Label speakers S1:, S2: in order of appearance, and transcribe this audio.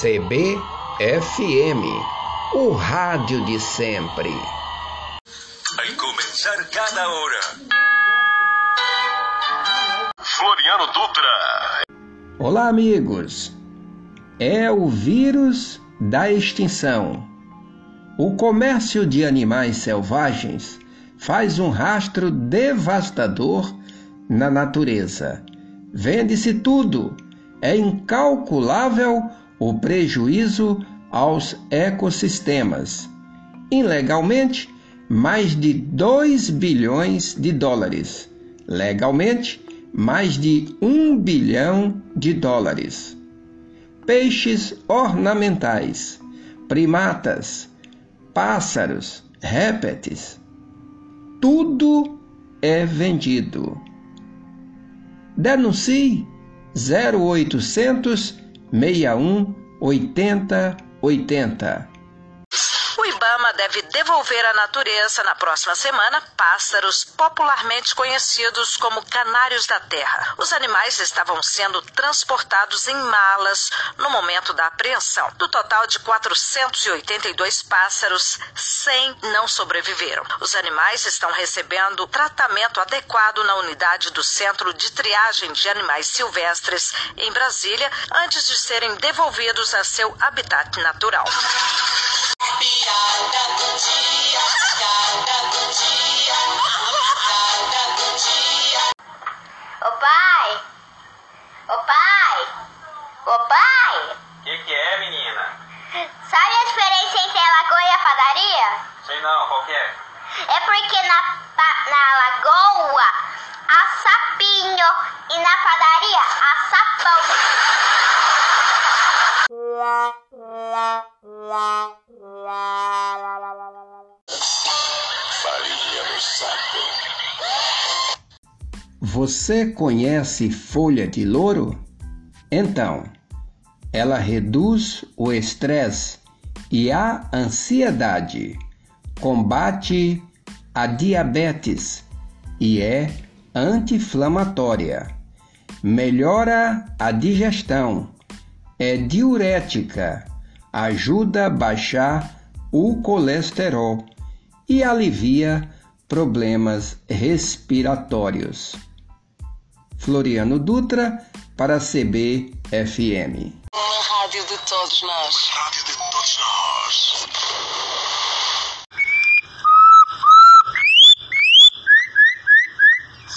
S1: CBFM, o rádio de sempre.
S2: Vai começar cada hora. Floriano Dutra.
S1: Olá, amigos. É o vírus da extinção. O comércio de animais selvagens faz um rastro devastador na natureza. Vende-se tudo. É incalculável o prejuízo aos ecossistemas. Ilegalmente, mais de 2 bilhões de dólares. Legalmente, mais de 1 bilhão de dólares. Peixes ornamentais, primatas, pássaros, répteis, tudo é vendido. Denuncie 0800 61 80 80.
S3: Deve devolver à natureza na próxima semana pássaros popularmente conhecidos como canários da terra. Os animais estavam sendo transportados em malas no momento da apreensão. Do total de 482 pássaros, 100 não sobreviveram. Os animais estão recebendo tratamento adequado na unidade do Centro de Triagem de Animais Silvestres em Brasília antes de serem devolvidos a seu habitat natural.
S4: Ô pai!
S5: O que, que é, menina?
S4: Sabe a diferença entre a lagoa e a padaria?
S5: Sei não, qual que é?
S4: É porque na, na lagoa há sapinho e na padaria há sapão.
S2: Farinha no saco.
S1: Você conhece folha de louro? Então, ela reduz o estresse e a ansiedade, combate a diabetes e é anti-inflamatória, melhora a digestão, é diurética, ajuda a baixar o colesterol e alivia problemas respiratórios. Floriano Dutra para a CBFM.
S3: Uma rádio de todos nós.
S2: Uma rádio de todos nós.